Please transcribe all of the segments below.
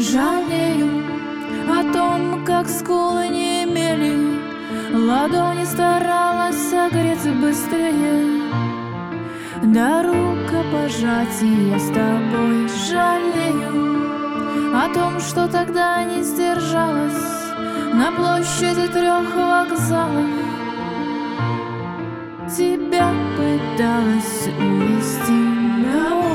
Жалею о том, как скулы не имели Ладони старалась согреться быстрее. До рукопожатия с тобой жалею О том, что тогда не сдержалась На площади трех вокзалов. Тебя пыталась увести домой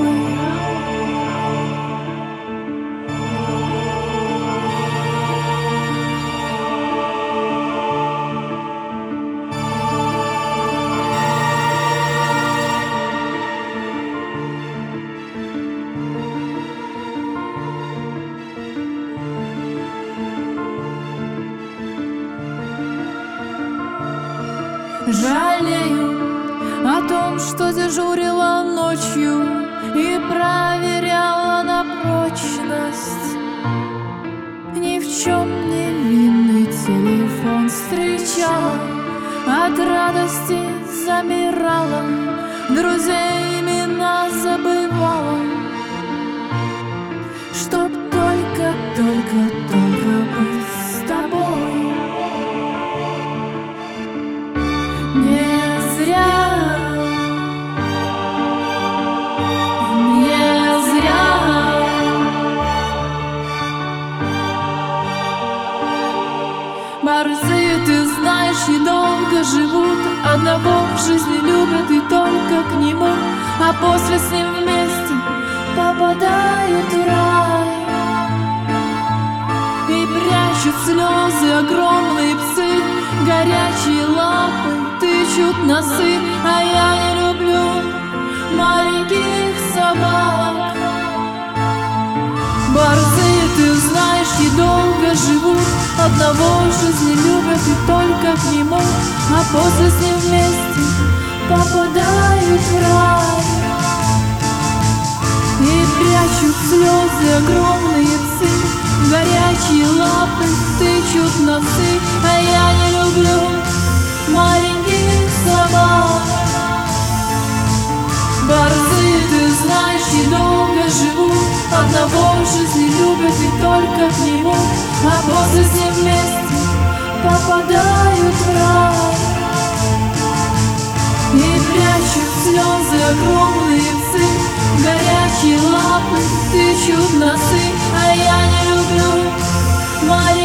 Жалею о том, что дежурила ночью И проверяла на прочность. Ни в чем не винный телефон встречала От радости замирала Друзей имена забывала. Чтоб только, Одного в жизни любят и только к нему А после с ним вместе попадают в рай. И прячут слезы огромные псы Горячие лапы тычут носы А я не люблю маленьких собак. Борзые, ты знаешь, недолго живут Одного в жизни любят и нему А после с ним вместе попадают в рай И прячут слезы огромные псы Горячие лапы тычут носы А я не люблю маленьких собак Борзые, ты знаешь, недолго живут Одного в жизни любят и только к нему А после с ним вместе попадают в рай. И прячут слезы круглые псы Горячие лапы тычут носы. А я не люблю моря.